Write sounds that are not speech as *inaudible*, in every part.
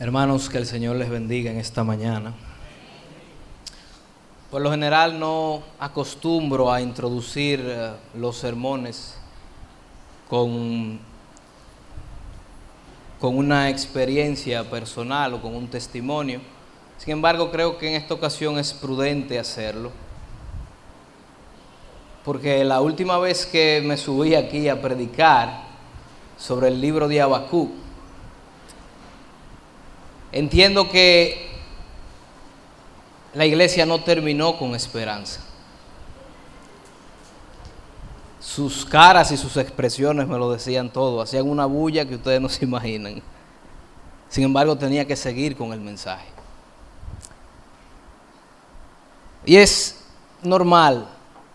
Hermanos, que el Señor les bendiga en esta mañana. Por lo general no acostumbro a introducir eh, los sermones con, con una experiencia personal o con un testimonio. Sin embargo, creo que en esta ocasión es prudente hacerlo. Porque la última vez que me subí aquí a predicar sobre el libro de Habacuc, Entiendo que la iglesia no terminó con esperanza. Sus caras y sus expresiones me lo decían todo, hacían una bulla que ustedes no se imaginan. Sin embargo, tenía que seguir con el mensaje. Y es normal,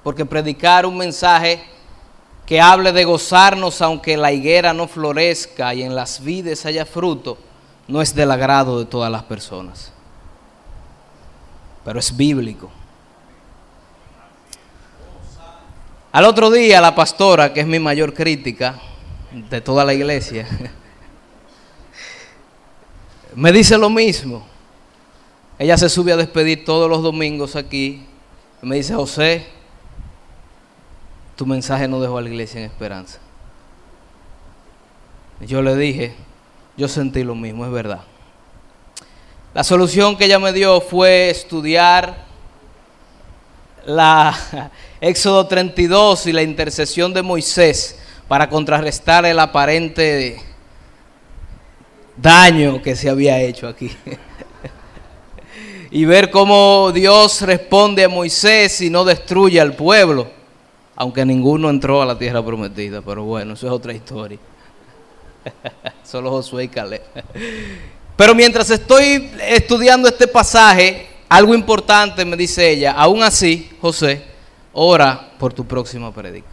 porque predicar un mensaje que hable de gozarnos aunque la higuera no florezca y en las vides haya fruto, no es del agrado de todas las personas, pero es bíblico. Al otro día la pastora, que es mi mayor crítica de toda la iglesia, *laughs* me dice lo mismo. Ella se sube a despedir todos los domingos aquí. Me dice, José, tu mensaje no dejó a la iglesia en esperanza. yo le dije, yo sentí lo mismo, es verdad. La solución que ella me dio fue estudiar la *laughs* Éxodo 32 y la intercesión de Moisés para contrarrestar el aparente daño que se había hecho aquí. *laughs* y ver cómo Dios responde a Moisés y no destruye al pueblo, aunque ninguno entró a la tierra prometida, pero bueno, eso es otra historia. *laughs* Solo Josué y Caleb. Pero mientras estoy estudiando este pasaje, algo importante me dice ella, aún así, José, ora por tu próxima predica.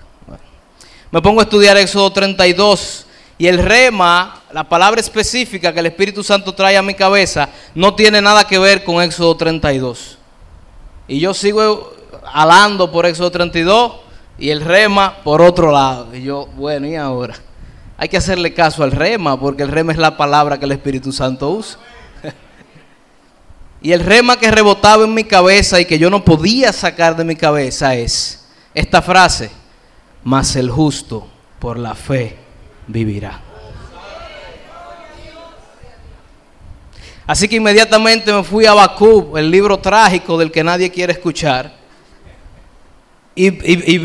Me pongo a estudiar Éxodo 32 y el rema, la palabra específica que el Espíritu Santo trae a mi cabeza, no tiene nada que ver con Éxodo 32. Y yo sigo alando por Éxodo 32 y el rema por otro lado. Y yo, bueno, ¿y ahora? Hay que hacerle caso al rema, porque el rema es la palabra que el Espíritu Santo usa. *laughs* y el rema que rebotaba en mi cabeza y que yo no podía sacar de mi cabeza es esta frase, mas el justo por la fe vivirá. Así que inmediatamente me fui a Bakú, el libro trágico del que nadie quiere escuchar y,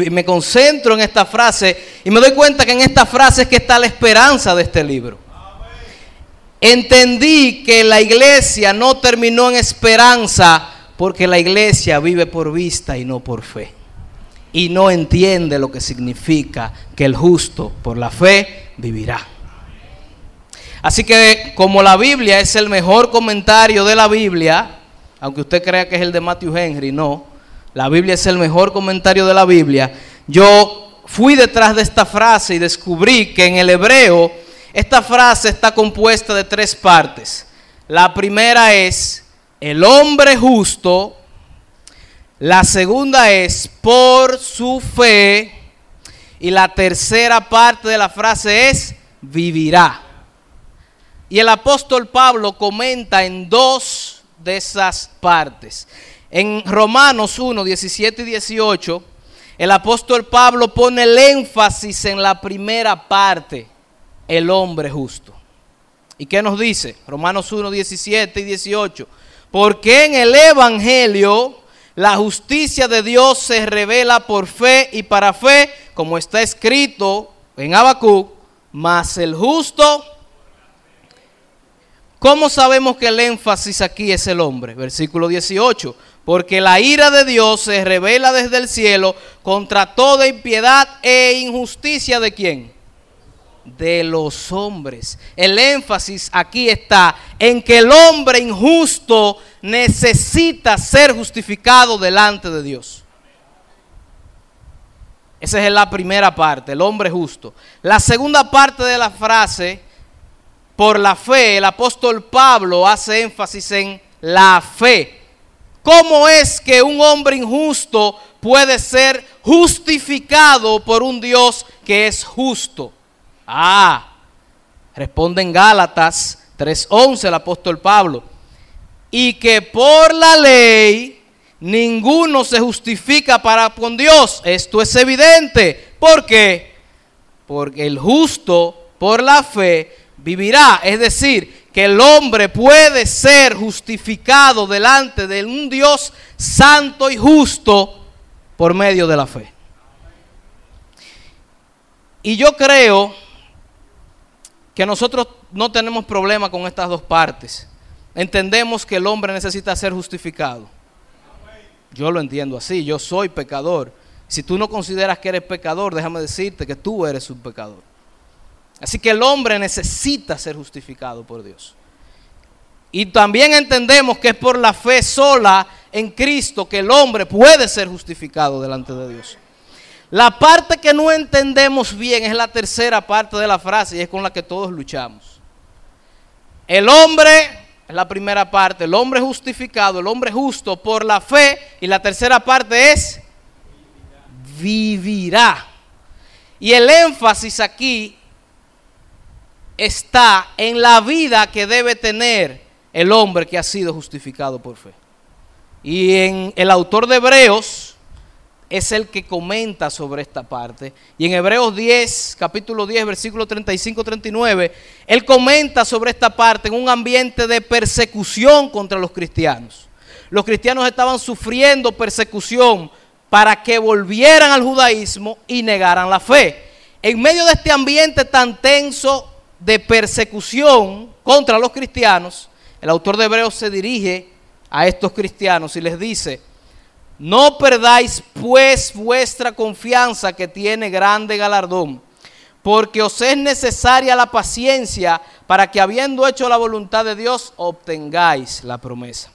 me concentro en esta frase y me doy cuenta que en esta frase es que está la esperanza de este libro. Entendí que la iglesia no terminó en esperanza porque la iglesia vive por vista y no por fe. Y no entiende lo que significa que el justo por la fe vivirá. Así que como la Biblia es el mejor comentario de la Biblia, aunque usted crea que es el de Matthew Henry, no la Biblia es el mejor comentario de la Biblia, yo fui detrás de esta frase y descubrí que en el hebreo esta frase está compuesta de tres partes. La primera es el hombre justo, la segunda es por su fe y la tercera parte de la frase es vivirá. Y el apóstol Pablo comenta en dos de esas partes. En Romanos 1, 17 y 18, el apóstol Pablo pone el énfasis en la primera parte, el hombre justo. ¿Y qué nos dice? Romanos 1, 17 y 18. Porque en el Evangelio la justicia de Dios se revela por fe y para fe, como está escrito en Habacuc, mas el justo. ¿Cómo sabemos que el énfasis aquí es el hombre? Versículo 18 porque la ira de Dios se revela desde el cielo contra toda impiedad e injusticia de quién? De los hombres. El énfasis aquí está en que el hombre injusto necesita ser justificado delante de Dios. Esa es la primera parte, el hombre justo. La segunda parte de la frase, por la fe, el apóstol Pablo hace énfasis en la fe ¿Cómo es que un hombre injusto puede ser justificado por un Dios que es justo? Ah, responde en Gálatas 3.11 el apóstol Pablo. Y que por la ley ninguno se justifica para con Dios. Esto es evidente. ¿Por qué? Porque el justo por la fe vivirá. Es decir, que el hombre puede ser justificado delante de un Dios santo y justo por medio de la fe. Y yo creo que nosotros no tenemos problema con estas dos partes. Entendemos que el hombre necesita ser justificado. Yo lo entiendo así, yo soy pecador. Si tú no consideras que eres pecador, déjame decirte que tú eres un pecador. Así que el hombre necesita ser justificado por Dios. Y también entendemos que es por la fe sola en Cristo que el hombre puede ser justificado delante de Dios. La parte que no entendemos bien es la tercera parte de la frase y es con la que todos luchamos. El hombre, es la primera parte, el hombre justificado, el hombre justo por la fe y la tercera parte es vivirá. Y el énfasis aquí está en la vida que debe tener el hombre que ha sido justificado por fe. Y en el autor de Hebreos es el que comenta sobre esta parte. Y en Hebreos 10, capítulo 10, versículo 35-39, él comenta sobre esta parte en un ambiente de persecución contra los cristianos. Los cristianos estaban sufriendo persecución para que volvieran al judaísmo y negaran la fe. En medio de este ambiente tan tenso de persecución contra los cristianos, el autor de Hebreos se dirige a estos cristianos y les dice, no perdáis pues vuestra confianza que tiene grande galardón, porque os es necesaria la paciencia para que habiendo hecho la voluntad de Dios obtengáis la promesa.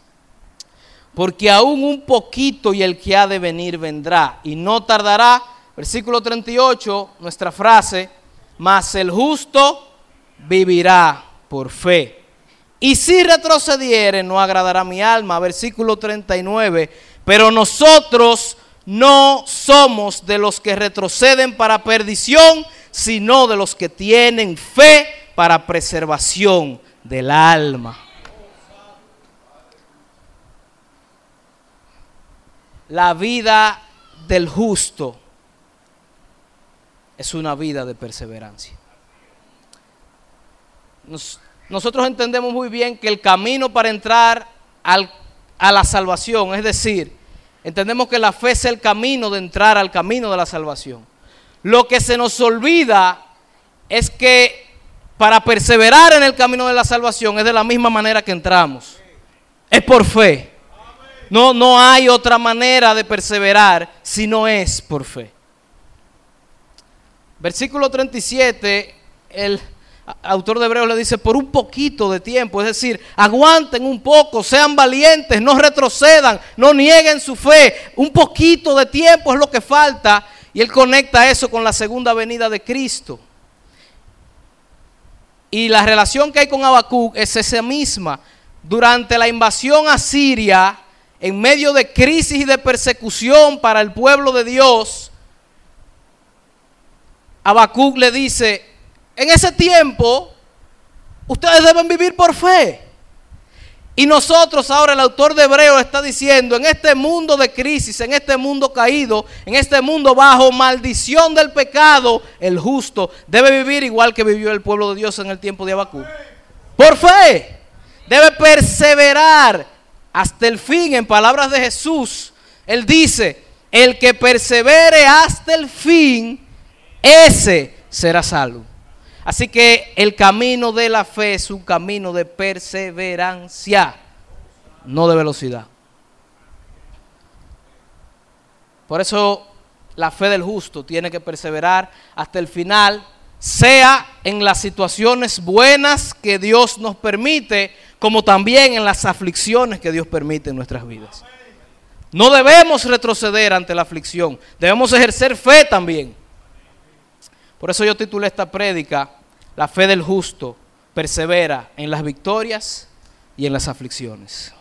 Porque aún un poquito y el que ha de venir vendrá y no tardará. Versículo 38, nuestra frase, mas el justo vivirá por fe. Y si retrocediere, no agradará mi alma. Versículo 39 pero nosotros no somos de los que retroceden para perdición, sino de los que tienen fe para preservación del alma. La vida del justo es una vida de perseverancia. Nosotros entendemos muy bien que el camino para entrar a la salvación. Es decir, entendemos que la fe es el camino de entrar al camino de la salvación. Lo que se nos olvida es que para perseverar en el camino de la salvación es de la misma manera que entramos. Es por fe. No, no hay otra manera de perseverar si no es por fe. Versículo 37, el autor de Hebreos le dice, por un poquito de tiempo, es decir, aguanten un poco, sean valientes, no retrocedan, no nieguen su fe, un poquito de tiempo es lo que falta, y él conecta eso con la segunda venida de Cristo. Y la relación que hay con Habacuc es esa misma. Durante la invasión a Siria, en medio de crisis y de persecución para el pueblo de Dios, Habacuc le dice, en ese tiempo, ustedes deben vivir por fe. Y nosotros ahora, el autor de Hebreo está diciendo, en este mundo de crisis, en este mundo caído, en este mundo bajo maldición del pecado, el justo debe vivir igual que vivió el pueblo de Dios en el tiempo de Abacú. Por fe. Debe perseverar hasta el fin. En palabras de Jesús, Él dice, el que persevere hasta el fin, ese será salvo. Así que el camino de la fe es un camino de perseverancia, no de velocidad. Por eso la fe del justo tiene que perseverar hasta el final, sea en las situaciones buenas que Dios nos permite, como también en las aflicciones que Dios permite en nuestras vidas. No debemos retroceder ante la aflicción, debemos ejercer fe también. Por eso yo titulé esta prédica, La fe del justo persevera en las victorias y en las aflicciones.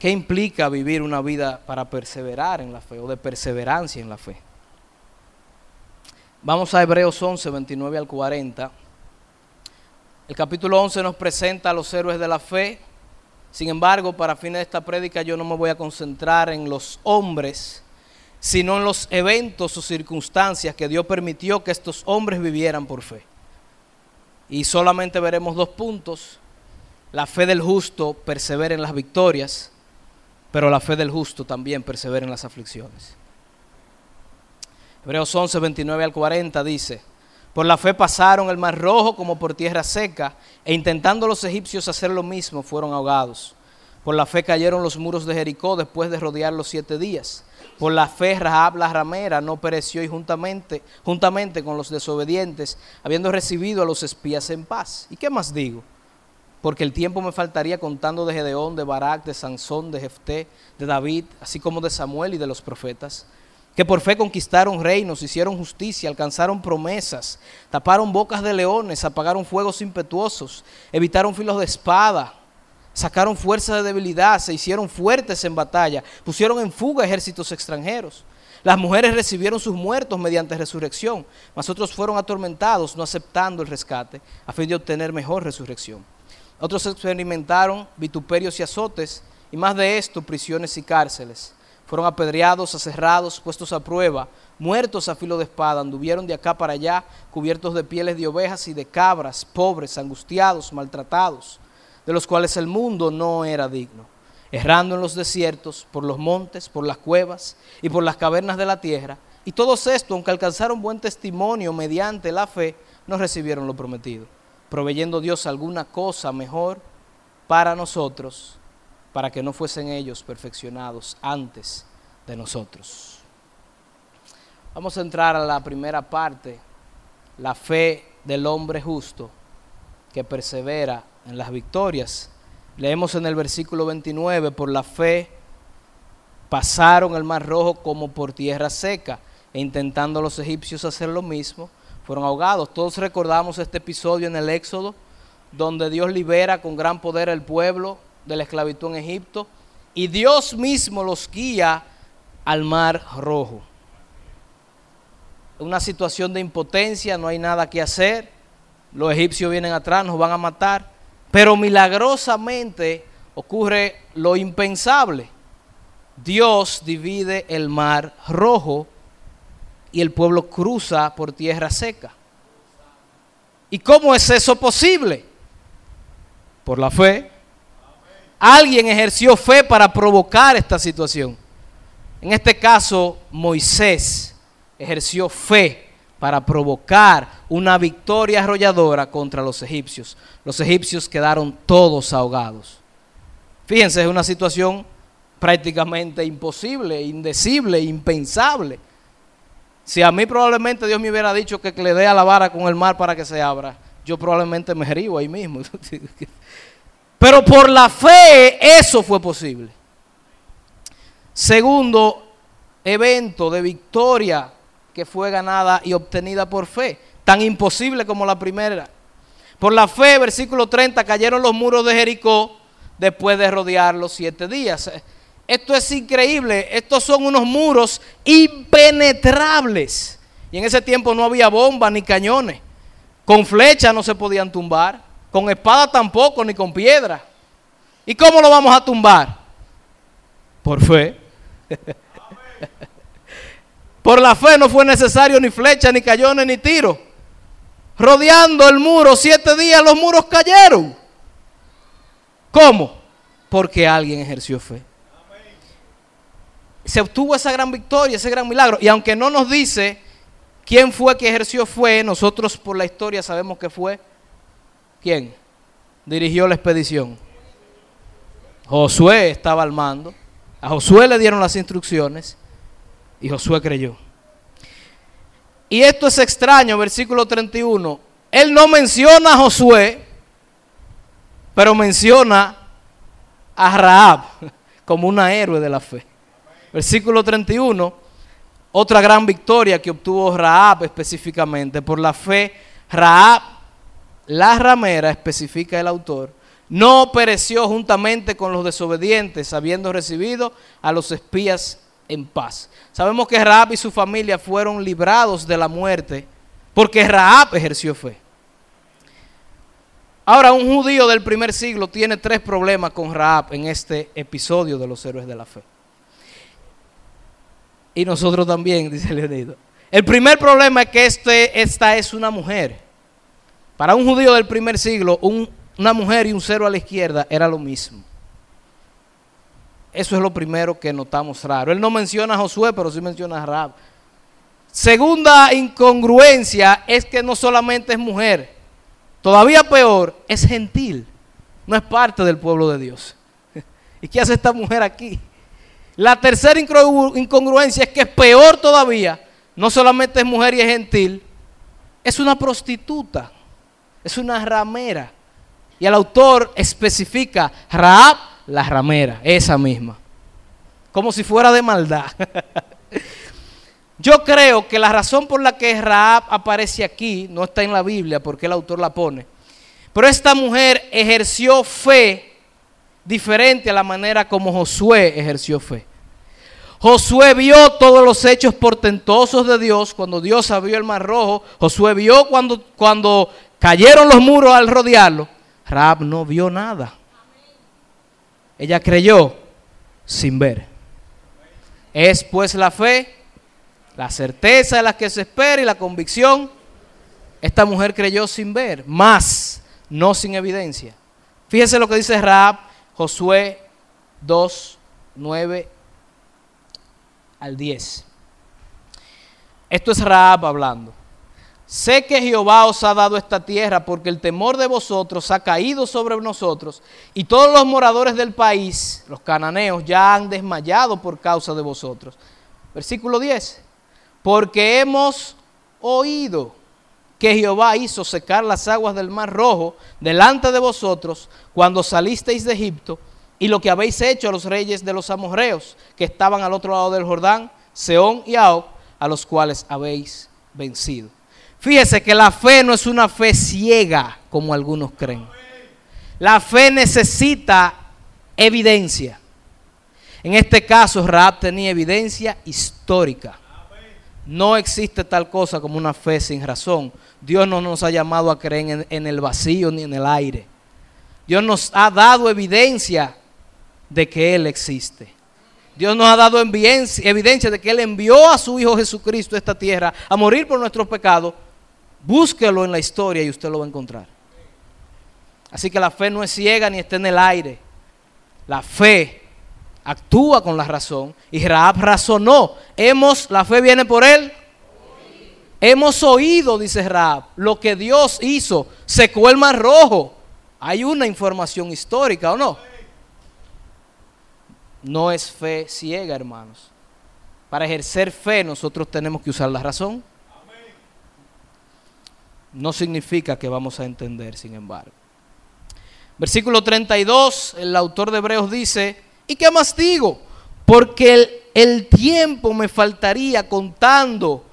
¿Qué implica vivir una vida para perseverar en la fe o de perseverancia en la fe? Vamos a Hebreos 11, 29 al 40. El capítulo 11 nos presenta a los héroes de la fe. Sin embargo, para fines de esta prédica yo no me voy a concentrar en los hombres, sino en los eventos o circunstancias que Dios permitió que estos hombres vivieran por fe. Y solamente veremos dos puntos. La fe del justo persevera en las victorias, pero la fe del justo también persevera en las aflicciones. Hebreos 11, 29 al 40 dice, por la fe pasaron el mar rojo como por tierra seca, e intentando los egipcios hacer lo mismo, fueron ahogados. Por la fe cayeron los muros de Jericó después de rodear los siete días. Por la fe Rahab la ramera no pereció y juntamente, juntamente con los desobedientes, habiendo recibido a los espías en paz. ¿Y qué más digo? Porque el tiempo me faltaría contando de Gedeón, de Barak, de Sansón, de Jefté, de David, así como de Samuel y de los profetas que por fe conquistaron reinos, hicieron justicia, alcanzaron promesas, taparon bocas de leones, apagaron fuegos impetuosos, evitaron filos de espada, sacaron fuerza de debilidad, se hicieron fuertes en batalla, pusieron en fuga ejércitos extranjeros. Las mujeres recibieron sus muertos mediante resurrección, mas otros fueron atormentados no aceptando el rescate a fin de obtener mejor resurrección. Otros experimentaron vituperios y azotes, y más de esto, prisiones y cárceles fueron apedreados, aserrados, puestos a prueba, muertos a filo de espada, anduvieron de acá para allá, cubiertos de pieles de ovejas y de cabras, pobres, angustiados, maltratados, de los cuales el mundo no era digno, errando en los desiertos, por los montes, por las cuevas y por las cavernas de la tierra. Y todos estos, aunque alcanzaron buen testimonio mediante la fe, no recibieron lo prometido, proveyendo Dios alguna cosa mejor para nosotros para que no fuesen ellos perfeccionados antes de nosotros. Vamos a entrar a la primera parte, la fe del hombre justo que persevera en las victorias. Leemos en el versículo 29, por la fe pasaron el mar rojo como por tierra seca, e intentando los egipcios hacer lo mismo, fueron ahogados. Todos recordamos este episodio en el Éxodo, donde Dios libera con gran poder al pueblo de la esclavitud en Egipto y Dios mismo los guía al mar rojo. Una situación de impotencia, no hay nada que hacer, los egipcios vienen atrás, nos van a matar, pero milagrosamente ocurre lo impensable. Dios divide el mar rojo y el pueblo cruza por tierra seca. ¿Y cómo es eso posible? Por la fe. Alguien ejerció fe para provocar esta situación. En este caso, Moisés ejerció fe para provocar una victoria arrolladora contra los egipcios. Los egipcios quedaron todos ahogados. Fíjense, es una situación prácticamente imposible, indecible, impensable. Si a mí probablemente Dios me hubiera dicho que le dé a la vara con el mar para que se abra, yo probablemente me río ahí mismo. *laughs* Pero por la fe eso fue posible. Segundo evento de victoria que fue ganada y obtenida por fe, tan imposible como la primera. Por la fe, versículo 30, cayeron los muros de Jericó después de rodearlos siete días. Esto es increíble, estos son unos muros impenetrables. Y en ese tiempo no había bombas ni cañones. Con flechas no se podían tumbar. Con espada tampoco, ni con piedra. ¿Y cómo lo vamos a tumbar? Por fe. *laughs* Por la fe no fue necesario ni flecha, ni cañones, ni tiro. Rodeando el muro siete días los muros cayeron. ¿Cómo? Porque alguien ejerció fe. Se obtuvo esa gran victoria, ese gran milagro. Y aunque no nos dice quién fue que ejerció fe, nosotros por la historia sabemos que fue ¿Quién? Dirigió la expedición. Josué estaba al mando. A Josué le dieron las instrucciones y Josué creyó. Y esto es extraño, versículo 31. Él no menciona a Josué, pero menciona a Raab como una héroe de la fe. Versículo 31, otra gran victoria que obtuvo Raab específicamente. Por la fe, Raab la ramera, especifica el autor, no pereció juntamente con los desobedientes, habiendo recibido a los espías en paz. Sabemos que Raab y su familia fueron librados de la muerte porque Raab ejerció fe. Ahora, un judío del primer siglo tiene tres problemas con Raab en este episodio de los héroes de la fe. Y nosotros también, *laughs* dice Leonido. El primer problema es que este, esta es una mujer. Para un judío del primer siglo, una mujer y un cero a la izquierda era lo mismo. Eso es lo primero que notamos raro. Él no menciona a Josué, pero sí menciona a Raab. Segunda incongruencia es que no solamente es mujer, todavía peor, es gentil. No es parte del pueblo de Dios. *laughs* ¿Y qué hace esta mujer aquí? La tercera incongruencia es que es peor todavía. No solamente es mujer y es gentil, es una prostituta, es una ramera. Y el autor especifica Raab, la ramera, esa misma. Como si fuera de maldad. *laughs* Yo creo que la razón por la que Raab aparece aquí no está en la Biblia, porque el autor la pone. Pero esta mujer ejerció fe diferente a la manera como Josué ejerció fe. Josué vio todos los hechos portentosos de Dios cuando Dios abrió el mar rojo. Josué vio cuando, cuando cayeron los muros al rodearlo. Raab no vio nada. Ella creyó sin ver. Es pues la fe, la certeza de la que se espera y la convicción. Esta mujer creyó sin ver, más, no sin evidencia. Fíjese lo que dice Raab, Josué 2, 9 al 10. Esto es Raab hablando. Sé que Jehová os ha dado esta tierra porque el temor de vosotros ha caído sobre nosotros y todos los moradores del país, los cananeos, ya han desmayado por causa de vosotros. Versículo 10. Porque hemos oído que Jehová hizo secar las aguas del mar rojo delante de vosotros cuando salisteis de Egipto y lo que habéis hecho a los reyes de los amorreos que estaban al otro lado del Jordán, Seón y Aoc, a los cuales habéis vencido. Fíjese que la fe no es una fe ciega como algunos creen. La fe necesita evidencia. En este caso, Raab tenía evidencia histórica. No existe tal cosa como una fe sin razón. Dios no nos ha llamado a creer en, el vacío ni en el aire. Dios nos ha dado evidencia de que Él existe. Dios nos ha dado evidencia de que Él envió a su Hijo Jesucristo a esta tierra a morir por nuestros pecados. Búsquelo en la historia y usted lo va a encontrar. Así que la fe no es ciega ni está en el aire. La fe actúa con la razón. Y Raab razonó. Hemos, la fe viene por él. Hemos oído, dice Raab, lo que Dios hizo. Secó el mar rojo. Hay una información histórica, ¿o no? no es fe ciega, hermanos. Para ejercer fe nosotros tenemos que usar la razón. No significa que vamos a entender, sin embargo. Versículo 32, el autor de Hebreos dice, ¿y qué más digo? Porque el, tiempo me faltaría contando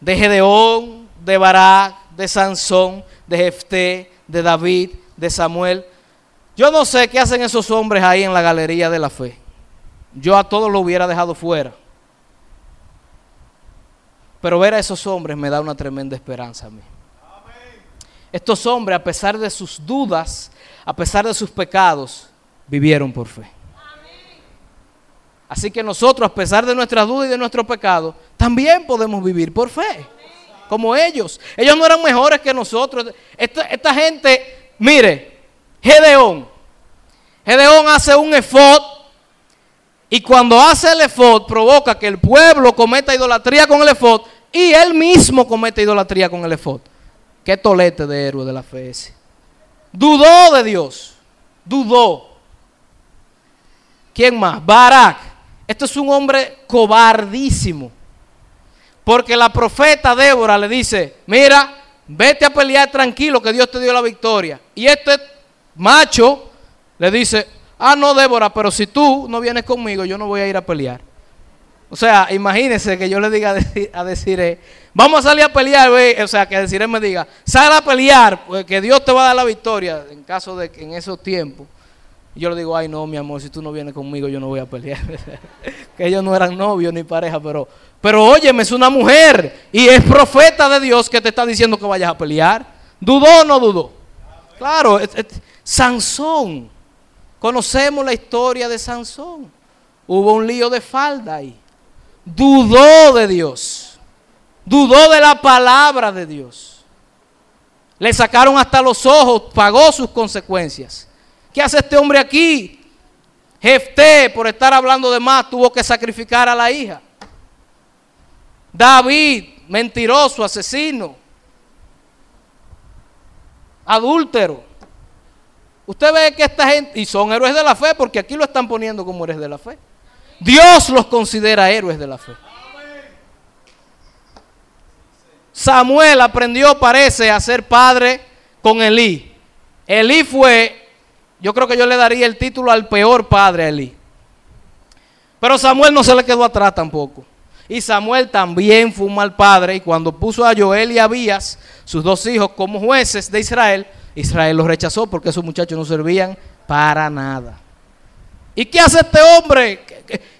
de Gedeón, de Barak, de Sansón, de Jefté, de David, de Samuel. Yo no sé qué hacen esos hombres ahí en la galería de la fe yo a todos lo hubiera dejado fuera. Pero ver a esos hombres me da una tremenda esperanza a mí. Estos hombres, a pesar de sus dudas, a pesar de sus pecados, vivieron por fe. Así que nosotros, a pesar de nuestras dudas y de nuestros pecados, también podemos vivir por fe. Como ellos. Ellos no eran mejores que nosotros. Esta, esta gente, mire, Gedeón. Gedeón hace un efod y cuando hace el efod, provoca que el pueblo cometa idolatría con el efod y él mismo cometa idolatría con el efod. Qué tolete de héroe de la fe. Dudó de Dios. Dudó. ¿Quién más? Barak. Esto es un hombre cobardísimo. Porque la profeta Débora le dice, mira, vete a pelear tranquilo que Dios te dio la victoria. Y este macho le dice, Ah, no, Débora, pero si tú no vienes conmigo, yo no voy a ir a pelear. O sea, imagínense que yo le diga a decir, eh, vamos a salir a pelear, o sea, que decir me diga, sal a pelear, pues, que Dios te va a dar la victoria en caso de que en esos tiempos. Yo le digo, ay no, mi amor, si tú no vienes conmigo, yo no voy a pelear. *laughs* que ellos no eran novios ni pareja, pero, pero óyeme, es una mujer y es profeta de Dios que te está diciendo que vayas a pelear. ¿Dudó o no dudó? Claro, Sansón. Conocemos la historia de Sansón. Hubo un lío de falda ahí. Dudó de Dios. Dudó de la palabra de Dios. Le sacaron hasta los ojos, pagó sus consecuencias. ¿Qué hace este hombre aquí? Jefté, por estar hablando de más, tuvo que sacrificar a la hija. David, mentiroso, asesino, adúltero. Usted ve que esta gente, y son héroes de la fe, porque aquí lo están poniendo como héroes de la fe. Dios los considera héroes de la fe. Samuel aprendió, parece, a ser padre con Elí. Elí fue, yo creo que yo le daría el título al peor padre a Elí. Pero Samuel no se le quedó atrás tampoco. Y Samuel también fue un mal padre y cuando puso a Joel y a Abías, sus dos hijos, como jueces de Israel, Israel los rechazó porque esos muchachos no servían para nada. ¿Y qué hace este hombre?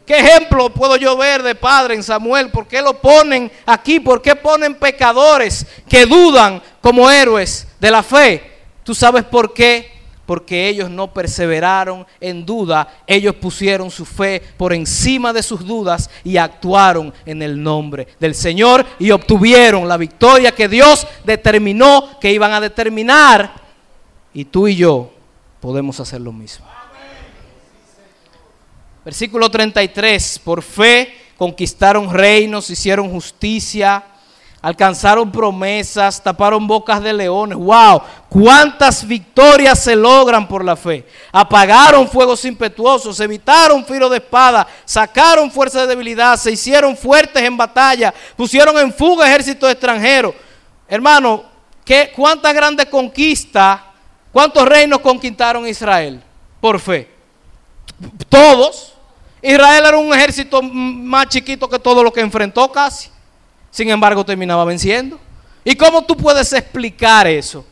¿Qué, ejemplo puedo yo ver de padre en Samuel? ¿Por qué lo ponen aquí? ¿Por qué ponen pecadores que dudan como héroes de la fe? ¿Tú sabes por qué? Porque ellos no perseveraron en duda, ellos pusieron su fe por encima de sus dudas y actuaron en el nombre del Señor y obtuvieron la victoria que Dios determinó que iban a determinar. Y tú y yo podemos hacer lo mismo. Versículo 33, por fe conquistaron reinos, hicieron justicia, alcanzaron promesas, taparon bocas de leones. ¡Wow! ¿Cuántas victorias se logran por la fe? Apagaron fuegos impetuosos, evitaron filo de espada, sacaron fuerza de debilidad, se hicieron fuertes en batalla, pusieron en fuga ejércitos extranjeros. Hermano, ¿qué, ¿cuántas grandes conquistas, cuántos reinos conquistaron Israel por fe? Todos. Israel era un ejército más chiquito que todo lo que enfrentó casi. Sin embargo, terminaba venciendo. ¿Y cómo tú puedes explicar eso?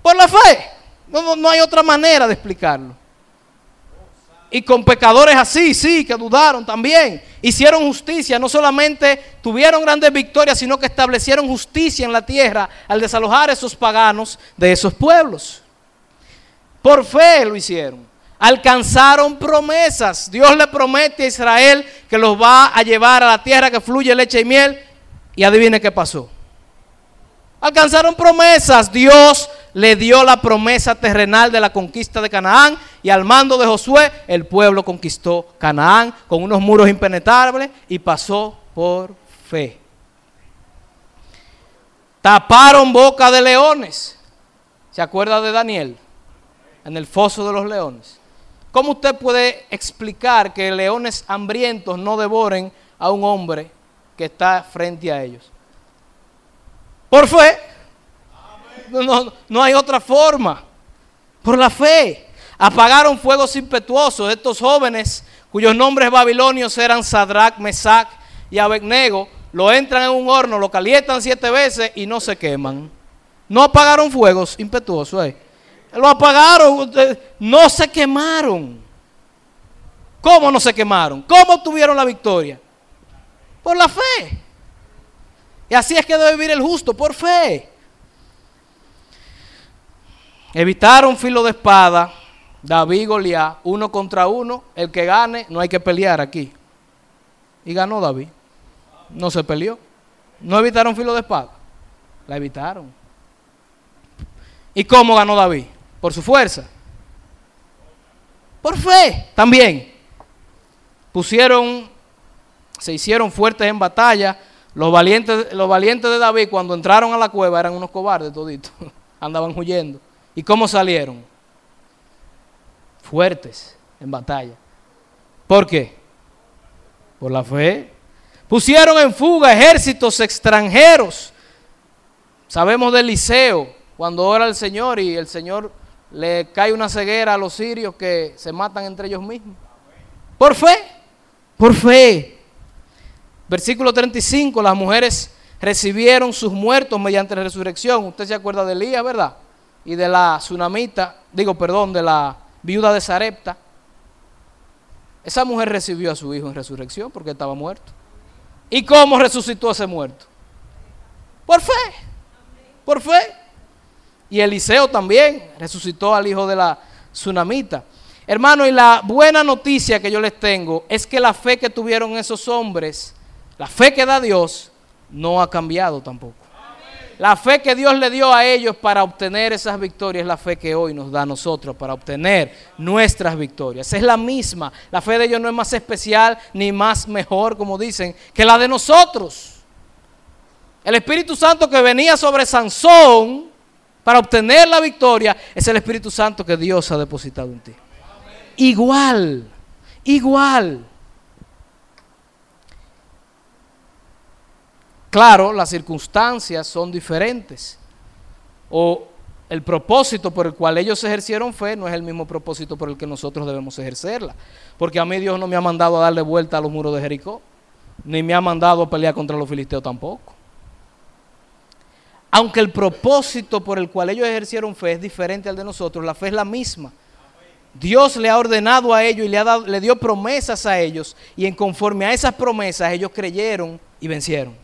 Por la fe. No, no, hay otra manera de explicarlo. Y con pecadores así, sí, que dudaron también. Hicieron justicia, no solamente tuvieron grandes victorias, sino que establecieron justicia en la tierra al desalojar a esos paganos de esos pueblos. Por fe lo hicieron alcanzaron promesas. Dios le promete a Israel que los va a llevar a la tierra que fluye leche y miel. Y adivine qué pasó. Alcanzaron promesas. Dios le dio la promesa terrenal de la conquista de Canaán. Y al mando de Josué, el pueblo conquistó Canaán con unos muros impenetrables y pasó por fe. Taparon boca de leones. ¿Se acuerda de Daniel? En el foso de los leones. ¿Cómo usted puede explicar que leones hambrientos no devoren a un hombre que está frente a ellos? Por fe. No, no, hay otra forma. Por la fe. Apagaron fuegos impetuosos. Estos jóvenes, cuyos nombres babilonios eran Sadrach, Mesach y Abednego, lo entran en un horno, lo calientan siete veces y no se queman. No apagaron fuegos impetuosos. Eh. Lo apagaron, no se quemaron. ¿Cómo no se quemaron? ¿Cómo tuvieron la victoria? Por la fe. Y así es que debe vivir el justo, por fe. Evitaron filo de espada, David y Goliat, uno contra uno. El que gane, no hay que pelear aquí. Y ganó David. No se peleó. No evitaron filo de espada. La evitaron. ¿Y cómo ganó David? Por su fuerza. Por fe también. Pusieron, se hicieron fuertes en batalla. Los valientes, los valientes de David cuando entraron a la cueva eran unos cobardes toditos. *laughs* Andaban huyendo. ¿Y cómo salieron? Fuertes en batalla. ¿Por qué? Por la fe. Pusieron en fuga ejércitos extranjeros. Sabemos de Eliseo, cuando ora el Señor y el Señor le cae una ceguera a los sirios que se matan entre ellos mismos. Por fe, por fe. Versículo 35, las mujeres recibieron sus muertos mediante la resurrección. Usted se acuerda de Elías, ¿verdad? Y de la tsunamita, digo, perdón, de la viuda de Sarepta. Esa mujer recibió a su hijo en resurrección porque estaba muerto. ¿Y cómo resucitó ese muerto? Por fe, por fe. Y Eliseo también resucitó al hijo de la tsunamita. Hermano, y la buena noticia que yo les tengo es que la fe que tuvieron esos hombres, la fe que da Dios, no ha cambiado tampoco. La fe que Dios le dio a ellos para obtener esas victorias es la fe que hoy nos da a nosotros para obtener nuestras victorias. Es la misma. La fe de ellos no es más especial ni más mejor, como dicen, que la de nosotros. El Espíritu Santo que venía sobre Sansón para obtener la victoria es el Espíritu Santo que Dios ha depositado en ti. Igual, igual. Claro, las circunstancias son diferentes. O el propósito por el cual ellos ejercieron fe no es el mismo propósito por el que nosotros debemos ejercerla. Porque a mí Dios no me ha mandado a darle vuelta a los muros de Jericó, ni me ha mandado a pelear contra los filisteos tampoco. Aunque el propósito por el cual ellos ejercieron fe es diferente al de nosotros, la fe es la misma. Dios le ha ordenado a ellos y le, ha le dio promesas a ellos y en conforme a esas promesas ellos creyeron y vencieron.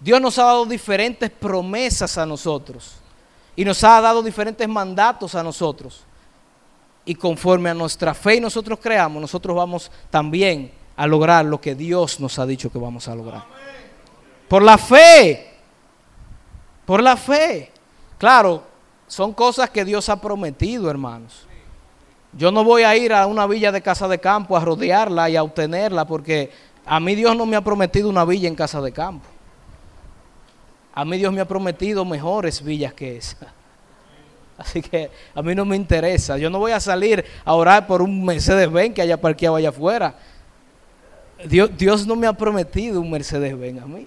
Dios nos ha dado diferentes promesas a nosotros y nos ha dado diferentes mandatos a nosotros. Y conforme a nuestra fe y nosotros creamos, nosotros vamos también a lograr lo que Dios nos ha dicho que vamos a lograr. Por la fe, por la fe. Claro, son cosas que Dios ha prometido, hermanos. Yo no voy a ir a una villa de casa de campo a rodearla y a obtenerla porque a mí Dios no me ha prometido una villa en casa de campo. A mí Dios me ha prometido mejores villas que esa. *laughs* Así que a mí no me interesa. Yo no voy a salir a orar por un Mercedes-Benz que haya parqueado allá afuera. Dios, Dios no me ha prometido un Mercedes-Benz a mí.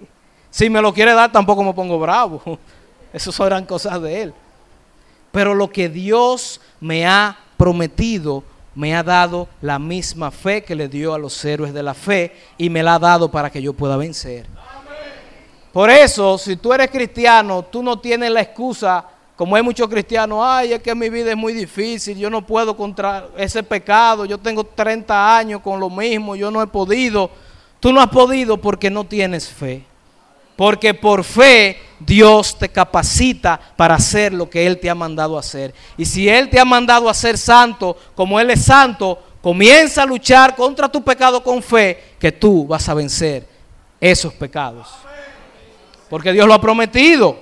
Si me lo quiere dar, tampoco me pongo bravo. *laughs* Esas son cosas de Él. Pero lo que Dios me ha prometido, me ha dado la misma fe que le dio a los héroes de la fe y me la ha dado para que yo pueda vencer. Por eso, si tú eres cristiano, tú no tienes la excusa, como hay muchos cristianos, ay, es que mi vida es muy difícil, yo no puedo contra ese pecado, yo tengo 30 años con lo mismo, yo no he podido. Tú no has podido porque no tienes fe. Porque por fe Dios te capacita para hacer lo que Él te ha mandado hacer. Y si Él te ha mandado a ser santo, como Él es santo, comienza a luchar contra tu pecado con fe, que tú vas a vencer esos pecados. Porque Dios lo ha prometido.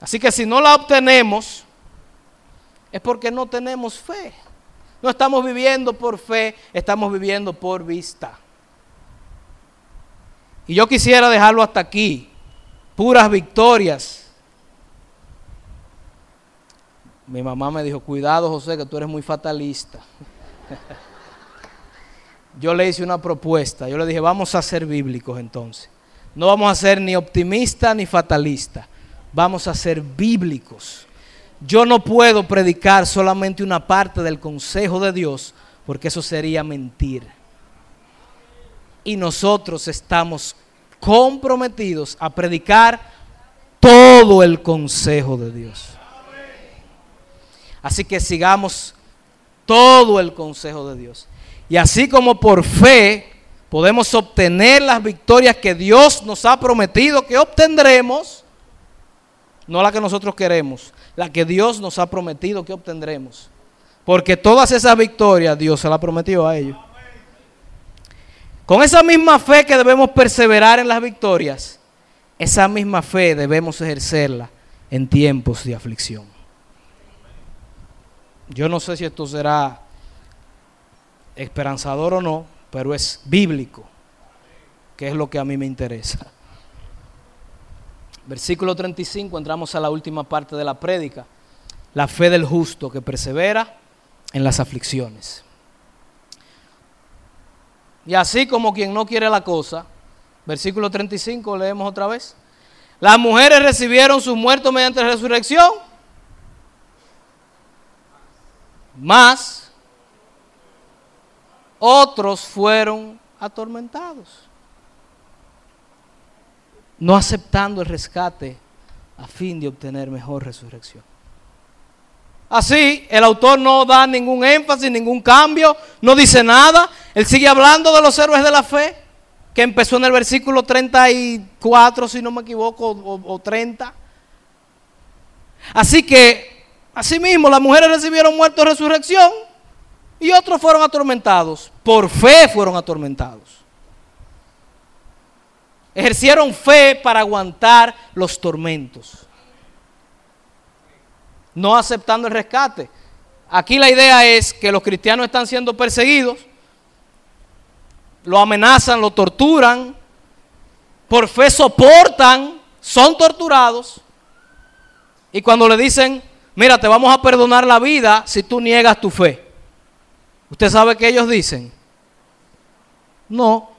Así que si no la obtenemos, es porque no tenemos fe. No estamos viviendo por fe, estamos viviendo por vista. Y yo quisiera dejarlo hasta aquí. Puras victorias. Mi mamá me dijo, cuidado José, que tú eres muy fatalista. *laughs* yo le hice una propuesta. Yo le dije, vamos a ser bíblicos entonces. No vamos a ser ni optimistas ni fatalistas. Vamos a ser bíblicos. Yo no puedo predicar solamente una parte del consejo de Dios porque eso sería mentir. Y nosotros estamos comprometidos a predicar todo el consejo de Dios. Así que sigamos todo el consejo de Dios. Y así como por fe podemos obtener las victorias que Dios nos ha prometido que obtendremos, no la que nosotros queremos, la que Dios nos ha prometido que obtendremos. Porque todas esas victorias Dios se las prometió a ellos. Con esa misma fe que debemos perseverar en las victorias, esa misma fe debemos ejercerla en tiempos de aflicción. Yo no sé si esto será esperanzador o no, pero es bíblico, que es lo que a mí me interesa. Versículo 35, entramos a la última parte de la prédica. La fe del justo que persevera en las aflicciones. Y así como quien no quiere la cosa, versículo 35, leemos otra vez. Las mujeres recibieron sus muertos mediante resurrección. Más otros fueron atormentados, no aceptando el rescate a fin de obtener mejor resurrección. Así, el autor no da ningún énfasis, ningún cambio, no dice nada. Él sigue hablando de los héroes de la fe, que empezó en el versículo 34, si no me equivoco, o, o 30. Así que, asimismo, las mujeres recibieron muertos resurrección y otros fueron atormentados. Por fe fueron atormentados. Ejercieron fe para aguantar los tormentos. No aceptando el rescate. Aquí la idea es que los cristianos están siendo perseguidos, lo amenazan, lo torturan, por fe soportan, son torturados. Y cuando le dicen, mira, te vamos a perdonar la vida si tú niegas tu fe. ¿Usted sabe qué ellos dicen? No,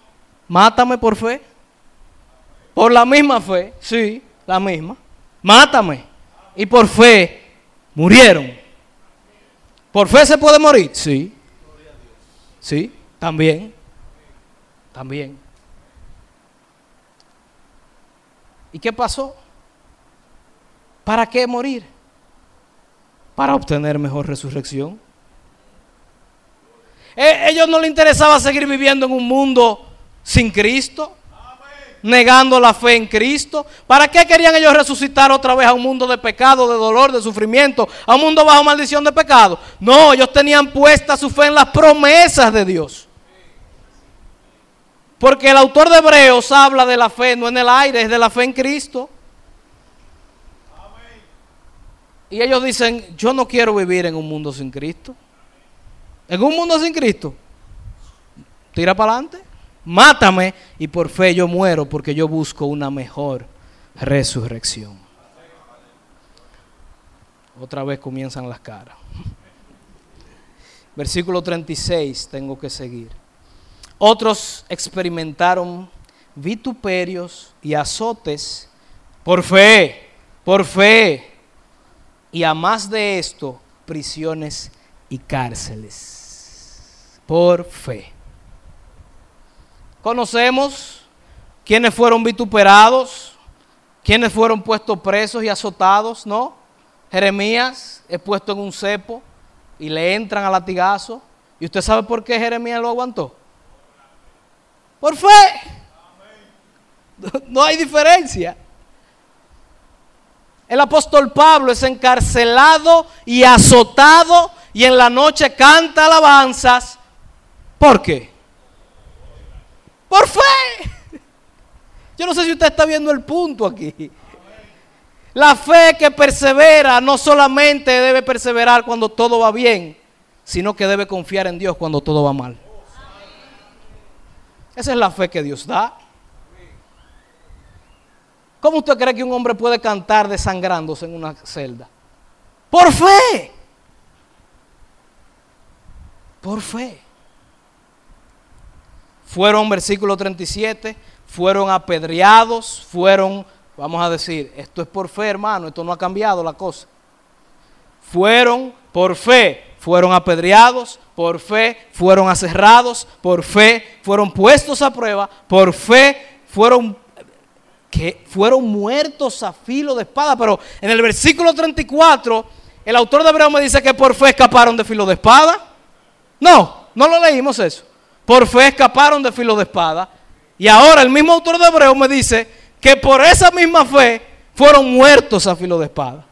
mátame por fe. Por la misma fe, sí, la misma. Mátame. Y por fe murieron. ¿Por fe se puede morir? Sí. Sí, también. También. ¿Y qué pasó? ¿Para qué morir? Para obtener mejor resurrección. ¿E ellos no les interesaba seguir viviendo en un mundo sin Cristo, negando la fe en Cristo. ¿Para qué querían ellos resucitar otra vez a un mundo de pecado, de dolor, de sufrimiento, a un mundo bajo maldición de pecado? No, ellos tenían puesta su fe en las promesas de Dios. Porque el autor de Hebreos habla de la fe no en el aire, es de la fe en Cristo. Y ellos dicen, yo no quiero vivir en un mundo sin Cristo. En un mundo sin Cristo. Tira para adelante. Mátame y por fe yo muero porque yo busco una mejor resurrección. Otra vez comienzan las caras. Versículo 36, tengo que seguir. Otros experimentaron vituperios y azotes por fe, por fe. Y a más de esto, prisiones y cárceles. Por fe. Conocemos quienes fueron vituperados, quienes fueron puestos presos y azotados, ¿no? Jeremías es puesto en un cepo y le entran a latigazo. ¿Y usted sabe por qué Jeremías lo aguantó? Por fe. No hay diferencia. El apóstol Pablo es encarcelado y azotado y en la noche canta alabanzas. ¿Por qué? Por fe. Yo no sé si usted está viendo el punto aquí. La fe que persevera no solamente debe perseverar cuando todo va bien, sino que debe confiar en Dios cuando todo va mal. Esa es la fe que Dios da. ¿Cómo usted cree que un hombre puede cantar desangrándose en una celda? Por fe. Por fe. Fueron, versículo 37, fueron apedreados, fueron, vamos a decir, esto es por fe, hermano, esto no ha cambiado la cosa. Fueron por fe fueron apedreados, por fe fueron aserrados, por fe fueron puestos a prueba, por fe fueron que fueron muertos a filo de espada, pero en el versículo 34 el autor de Hebreo me dice que por fe escaparon de filo de espada. No, no lo leímos eso. Por fe escaparon de filo de espada. Y ahora el mismo autor de Hebreo me dice que por esa misma fe fueron muertos a filo de espada.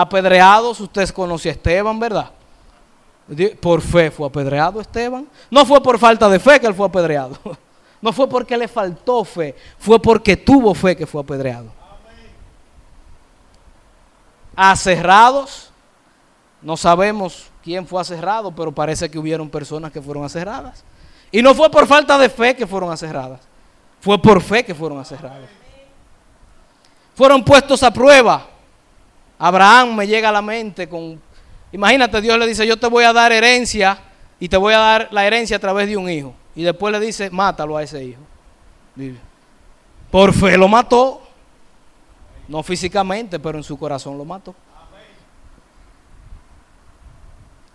Apedreados, usted conoce a Esteban, ¿verdad? Por fe fue apedreado Esteban. No fue por falta de fe que él fue apedreado. *laughs* No fue porque le faltó fe, fue porque tuvo fe que fue apedreado. Acerrados, no sabemos quién fue acerrado, pero parece que hubieron personas que fueron acerradas. Y no fue por falta de fe que fueron acerradas, fue por fe que fueron acerradas. Fueron puestos a prueba Abraham me llega a la mente con, imagínate, Dios le dice, yo te voy a dar herencia y te voy a dar la herencia a través de un hijo. Y después le dice, mátalo a ese hijo. Por fe lo mató. No físicamente, pero en su corazón lo mató.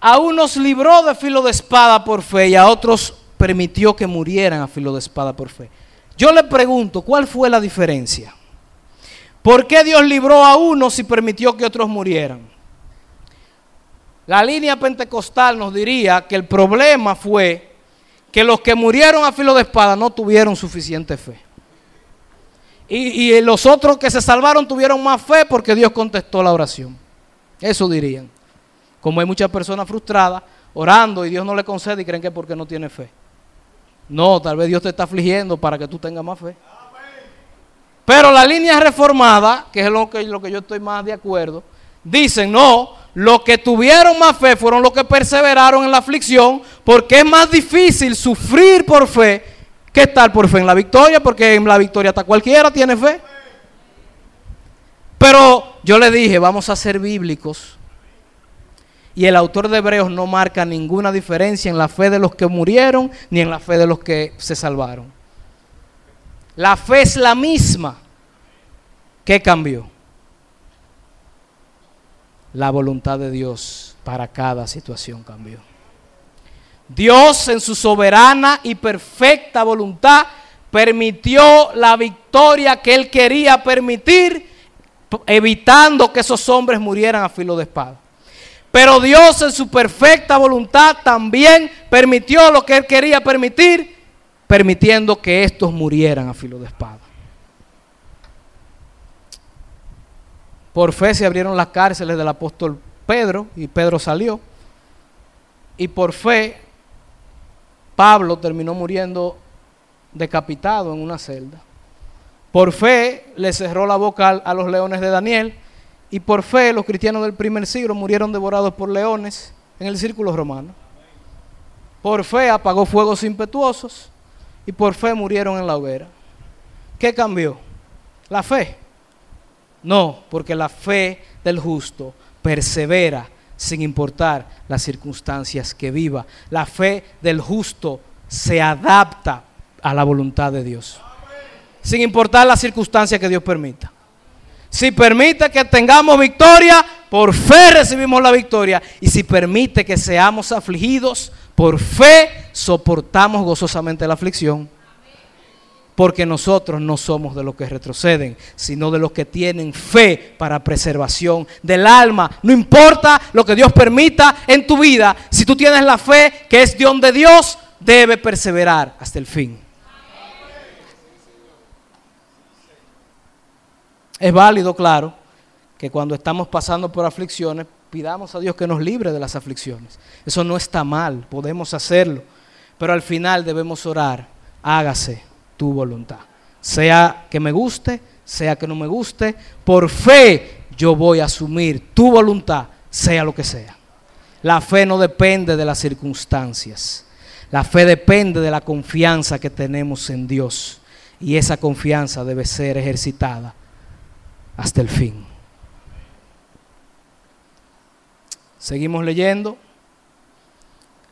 A unos libró de filo de espada por fe y a otros permitió que murieran a filo de espada por fe. Yo le pregunto, ¿cuál fue la diferencia? ¿Por qué Dios libró a unos y permitió que otros murieran? La línea pentecostal nos diría que el problema fue que los que murieron a filo de espada no tuvieron suficiente fe. Y, y los otros que se salvaron tuvieron más fe porque Dios contestó la oración. Eso dirían. Como hay muchas personas frustradas orando y Dios no le concede y creen que porque no tiene fe. No, tal vez Dios te está afligiendo para que tú tengas más fe. Pero la línea reformada, que es lo que, lo que yo estoy más de acuerdo, dicen, no, los que tuvieron más fe fueron los que perseveraron en la aflicción, porque es más difícil sufrir por fe que estar por fe en la victoria, porque en la victoria hasta cualquiera tiene fe. Pero yo le dije, vamos a ser bíblicos. Y el autor de Hebreos no marca ninguna diferencia en la fe de los que murieron ni en la fe de los que se salvaron. La fe es la misma. ¿Qué cambió? La voluntad de Dios para cada situación cambió. Dios en su soberana y perfecta voluntad permitió la victoria que él quería permitir, evitando que esos hombres murieran a filo de espada. Pero Dios en su perfecta voluntad también permitió lo que él quería permitir, permitiendo que estos murieran a filo de espada. Por fe se abrieron las cárceles del apóstol Pedro y Pedro salió. Y por fe Pablo terminó muriendo decapitado en una celda. Por fe le cerró la boca a los leones de Daniel y por fe los cristianos del primer siglo murieron devorados por leones en el círculo romano. Por fe apagó fuegos impetuosos y por fe murieron en la hoguera. ¿Qué cambió? La fe. No, porque la fe del justo persevera sin importar las circunstancias que viva. La fe del justo se adapta a la voluntad de Dios. Sin importar las circunstancias que Dios permita. Si permite que tengamos victoria, por fe recibimos la victoria. Y si permite que seamos afligidos, por fe soportamos gozosamente la aflicción. Porque nosotros no somos de los que retroceden, sino de los que tienen fe para preservación del alma. No importa lo que Dios permita en tu vida, si tú tienes la fe que es Dios de Dios, debe perseverar hasta el fin. Es válido, claro, que cuando estamos pasando por aflicciones, pidamos a Dios que nos libre de las aflicciones. Eso no está mal, podemos hacerlo. Pero al final debemos orar, hágase tu voluntad. Sea que me guste, sea que no me guste, por fe yo voy a asumir tu voluntad, sea lo que sea. La fe no depende de las circunstancias. La fe depende de la confianza que tenemos en Dios. Y esa confianza debe ser ejercitada hasta el fin. Seguimos leyendo.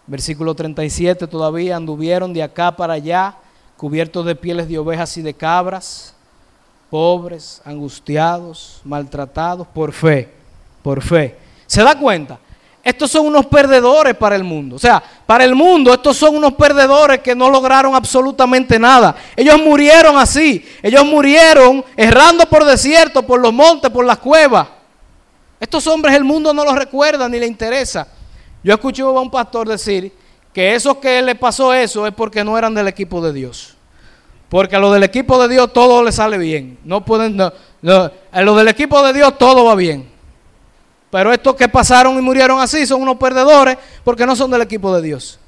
Versículo 37, todavía anduvieron de acá para allá cubiertos de pieles de ovejas y de cabras, pobres, angustiados, maltratados, por fe, por fe. ¿Se da cuenta? Estos son unos perdedores para el mundo. O sea, para el mundo estos son unos perdedores que no lograron absolutamente nada. Ellos murieron así. Ellos murieron errando por desierto, por los montes, por las cuevas. Estos hombres el mundo no los recuerda ni le interesa. Yo escuché a un pastor decir que esos que le pasó eso es porque no eran del equipo de Dios. Porque a los del equipo de Dios todo le sale bien. No pueden, a los del equipo de Dios todo va bien. Pero estos que pasaron y murieron así son unos perdedores porque no son del equipo de Dios.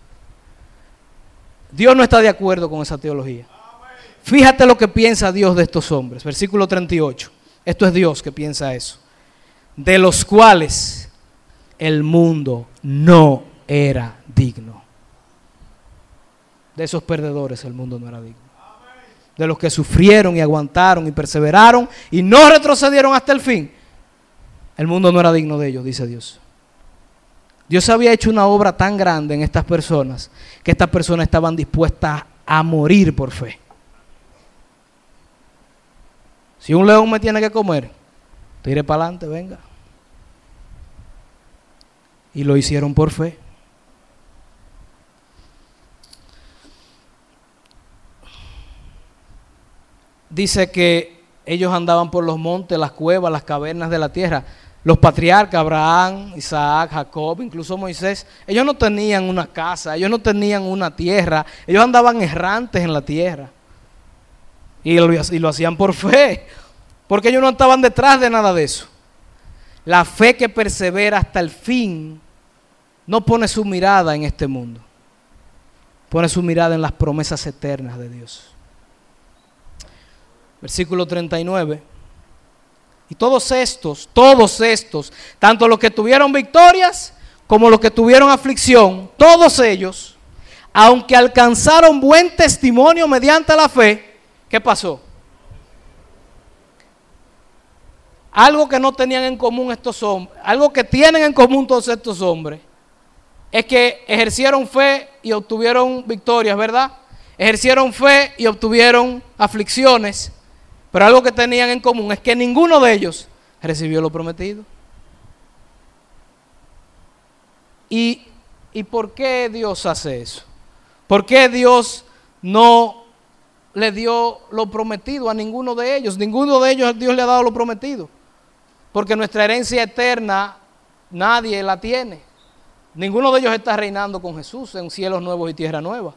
Dios no está de acuerdo con esa teología. Fíjate lo que piensa Dios de estos hombres. Versículo 38. Esto es Dios que piensa eso. De los cuales el mundo no era digno. De esos perdedores el mundo no era digno. De los que sufrieron y aguantaron y perseveraron y no retrocedieron hasta el fin. El mundo no era digno de ellos, dice Dios. Dios había hecho una obra tan grande en estas personas que estas personas estaban dispuestas a morir por fe. Si un león me tiene que comer, tire para adelante, venga. Y lo hicieron por fe. dice que ellos andaban por los montes, las cuevas, las cavernas de la tierra. Los patriarcas, Abraham, Isaac, Jacob, incluso Moisés, ellos no tenían una casa, ellos no tenían una tierra, ellos andaban errantes en la tierra. Y lo, y lo hacían por fe, porque ellos no estaban detrás de nada de eso. La fe que persevera hasta el fin no pone su mirada en este mundo, pone su mirada en las promesas eternas de Dios. Versículo 39. Y todos estos, todos estos, tanto los que tuvieron victorias como los que tuvieron aflicción, todos ellos, aunque alcanzaron buen testimonio mediante la fe, ¿qué pasó? Algo que no tenían en común estos hombres, algo que tienen en común todos estos hombres, es que ejercieron fe y obtuvieron victorias, ¿verdad? Ejercieron fe y obtuvieron aflicciones, pero algo que tenían en común es que ninguno de ellos recibió lo prometido. ¿Y, ¿Y por qué Dios hace eso? ¿Por qué Dios no le dio lo prometido a ninguno de ellos? Ninguno de ellos Dios le ha dado lo prometido. Porque nuestra herencia eterna nadie la tiene. Ninguno de ellos está reinando con Jesús en cielos nuevos y tierra nueva.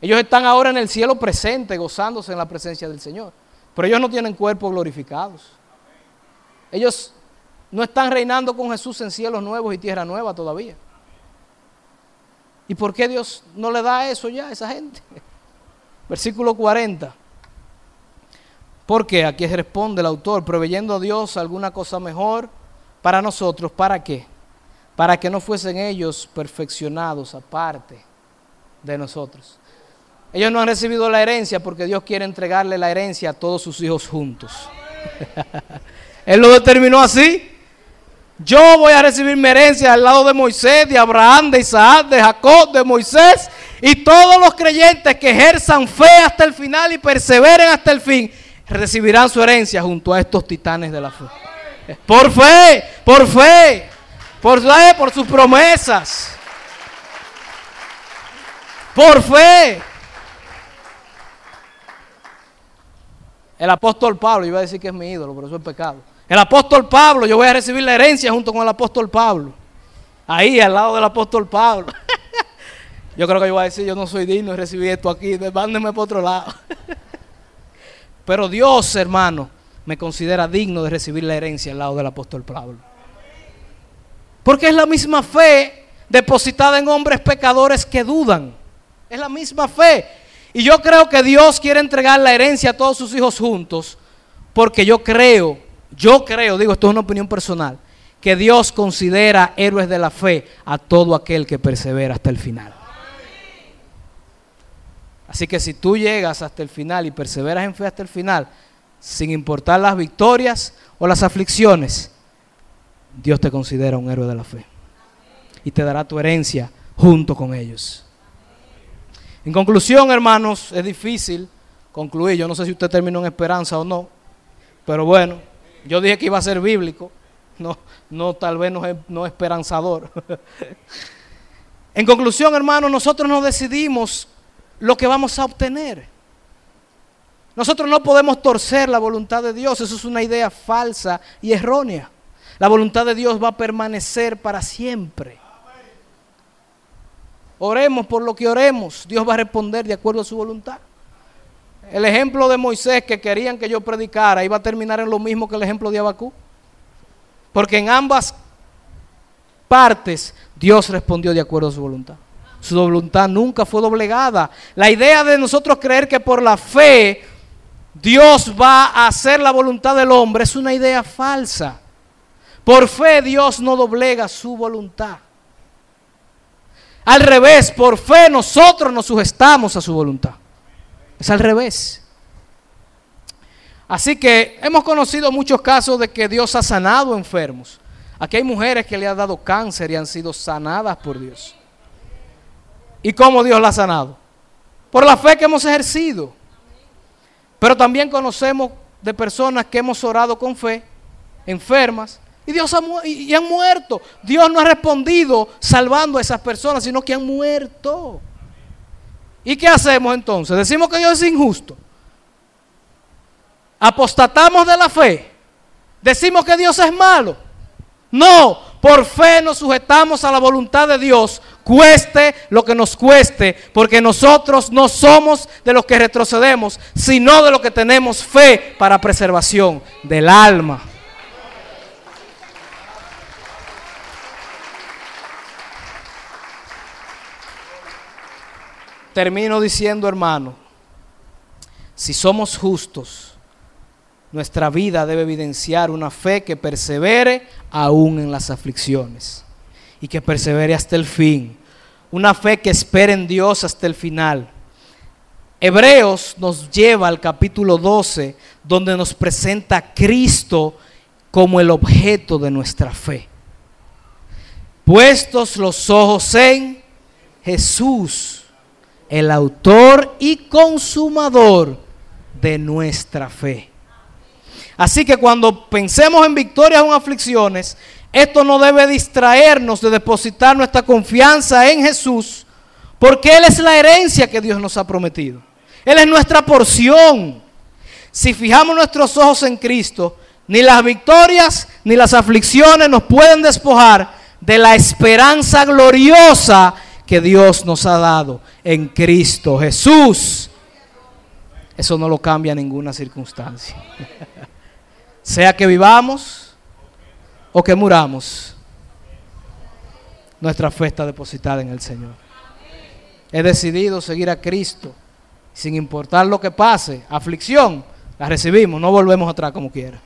Ellos están ahora en el cielo presente, gozándose en la presencia del Señor. Pero ellos no tienen cuerpos glorificados. Ellos no están reinando con Jesús en cielos nuevos y tierra nueva todavía. ¿Y por qué Dios no le da eso ya a esa gente? *laughs* Versículo 40. Porque aquí responde el autor, proveyendo a Dios alguna cosa mejor para nosotros, ¿para qué? Para que no fuesen ellos perfeccionados aparte de nosotros. Ellos no han recibido la herencia porque Dios quiere entregarle la herencia a todos sus hijos juntos. *laughs* Él lo determinó así. Yo voy a recibir mi herencia al lado de Moisés, de Abraham, de Isaac, de Jacob, de Moisés y todos los creyentes que ejerzan fe hasta el final y perseveren hasta el fin, recibirán su herencia junto a estos titanes de la fe. Por fe, por fe. Por fe, por sus promesas. Por fe. El apóstol Pablo, iba a decir que es mi ídolo, pero eso es pecado. El apóstol Pablo, yo voy a recibir la herencia junto con el apóstol Pablo. Ahí, al lado del apóstol Pablo. *laughs* yo creo que yo voy a decir, yo no soy digno de recibir esto aquí, mándenme por otro lado. *laughs* pero Dios, hermano, me considera digno de recibir la herencia al lado del apóstol Pablo. Porque es la misma fe depositada en hombres pecadores que dudan. Es la misma fe. Y yo creo que Dios quiere entregar la herencia a todos sus hijos juntos. Porque yo creo, yo creo, digo, esto es una opinión personal, que Dios considera héroes de la fe a todo aquel que persevera hasta el final. Así que si tú llegas hasta el final y perseveras en fe hasta el final, sin importar las victorias o las aflicciones, Dios te considera un héroe de la fe. Y te dará tu herencia junto con ellos. En conclusión, hermanos, es difícil concluir. Yo no sé si usted terminó en esperanza o no. Pero bueno, yo dije que iba a ser bíblico. No, no tal vez no, no esperanzador. *laughs* en conclusión, hermanos, nosotros no decidimos lo que vamos a obtener. Nosotros no podemos torcer la voluntad de Dios. Eso es una idea falsa y errónea. La voluntad de Dios va a permanecer para siempre. Oremos por lo que oremos. Dios va a responder de acuerdo a su voluntad. El ejemplo de Moisés que querían que yo predicara iba a terminar en lo mismo que el ejemplo de Abacú. Porque en ambas partes Dios respondió de acuerdo a su voluntad. Su voluntad nunca fue doblegada. La idea de nosotros creer que por la fe Dios va a hacer la voluntad del hombre es una idea falsa. Por fe Dios no doblega su voluntad. Al revés, por fe nosotros nos sujetamos a su voluntad. Es al revés. Así que hemos conocido muchos casos de que Dios ha sanado enfermos. Aquí hay mujeres que le han dado cáncer y han sido sanadas por Dios. ¿Y cómo Dios la ha sanado? Por la fe que hemos ejercido. Pero también conocemos de personas que hemos orado con fe, enfermas, y, Dios y han muerto. Dios no ha respondido salvando a esas personas, sino que han muerto. ¿Y qué hacemos entonces? Decimos que Dios es injusto. Apostatamos de la fe. Decimos que Dios es malo. No, Por fe nos sujetamos a la voluntad de Dios, cueste lo que nos cueste, porque nosotros no somos de los que retrocedemos, sino de los que tenemos fe para preservación del alma. Termino diciendo, hermano, si somos justos, nuestra vida debe evidenciar una fe que persevere aún en las aflicciones y que persevere hasta el fin. Una fe que espere en Dios hasta el final. Hebreos nos lleva al capítulo 12, donde nos presenta a Cristo como el objeto de nuestra fe. Puestos los ojos en Jesús, el autor y consumador de nuestra fe. Así que cuando pensemos en victorias o en aflicciones, esto no debe distraernos de depositar nuestra confianza en Jesús, porque Él es la herencia que Dios nos ha prometido. Él es nuestra porción. Si fijamos nuestros ojos en Cristo, ni las victorias ni las aflicciones nos pueden despojar de la esperanza gloriosa que Dios nos ha dado en Cristo Jesús. Eso no lo cambia ninguna circunstancia. *laughs* sea que vivamos o que muramos, nuestra fe está depositada en el Señor. He decidido seguir a Cristo sin importar lo que pase, aflicción, la recibimos, no volvemos atrás como quiera.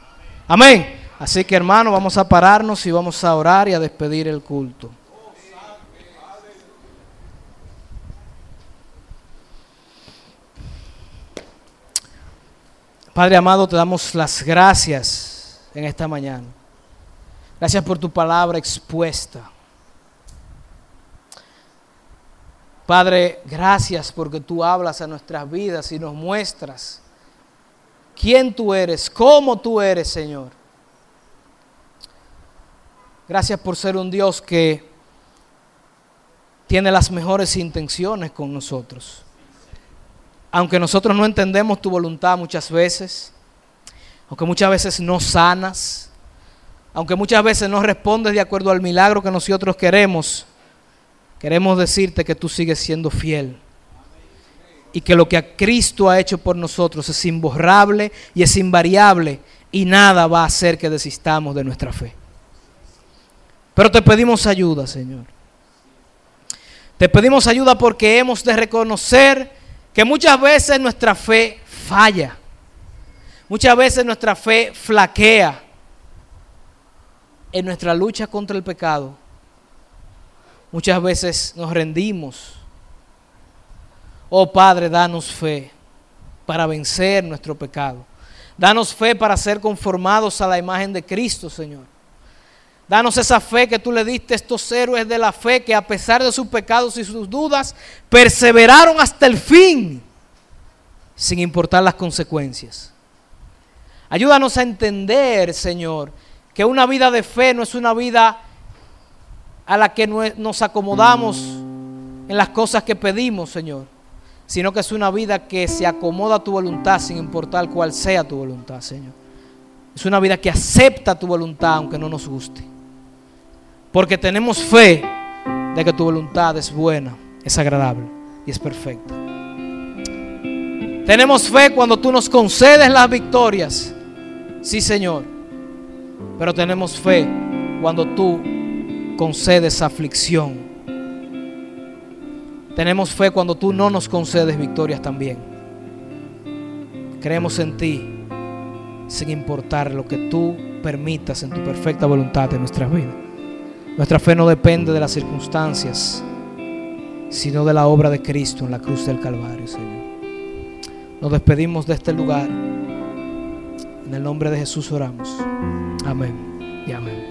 Amén. Así que hermano, vamos a pararnos y vamos a orar y a despedir el culto. Padre amado, te damos las gracias en esta mañana. Gracias por tu palabra expuesta. Padre, gracias porque tú hablas a nuestras vidas y nos muestras quién tú eres, cómo tú eres, Señor. Gracias por ser un Dios que tiene las mejores intenciones con nosotros aunque nosotros no entendemos tu voluntad muchas veces, aunque muchas veces no sanas, aunque muchas veces no respondes de acuerdo al milagro que nosotros queremos, queremos decirte que tú sigues siendo fiel. Y que lo que Cristo ha hecho por nosotros es imborrable y es invariable y nada va a hacer que desistamos de nuestra fe. Pero te pedimos ayuda, Señor. Te pedimos ayuda porque hemos de reconocer que muchas veces nuestra fe falla, muchas veces nuestra fe flaquea en nuestra lucha contra el pecado. Muchas veces nos rendimos. Oh Padre, danos fe para vencer nuestro pecado. Danos fe para ser conformados a la imagen de Cristo, Señor. Danos esa fe que tú le diste a estos héroes de la fe que a pesar de sus pecados y sus dudas, perseveraron hasta el fin, sin importar las consecuencias. Ayúdanos a entender, Señor, que una vida de fe no es una vida a la que nos acomodamos en las cosas que pedimos, Señor, sino que es una vida que se acomoda a tu voluntad sin importar cuál sea tu voluntad, Señor. Es una vida que acepta tu voluntad aunque no nos guste. Porque tenemos fe de que tu voluntad es buena, es agradable y es perfecta. Tenemos fe cuando tú nos concedes las victorias. Sí, Señor. Pero tenemos fe cuando tú concedes aflicción. Tenemos fe cuando tú no nos concedes victorias también. Creemos en ti sin importar lo que tú permitas en tu perfecta voluntad en nuestras vidas. Nuestra fe no depende de las circunstancias, sino de la obra de Cristo en la cruz del Calvario, Señor. Nos despedimos de este lugar. En el nombre de Jesús oramos. Amén y amén.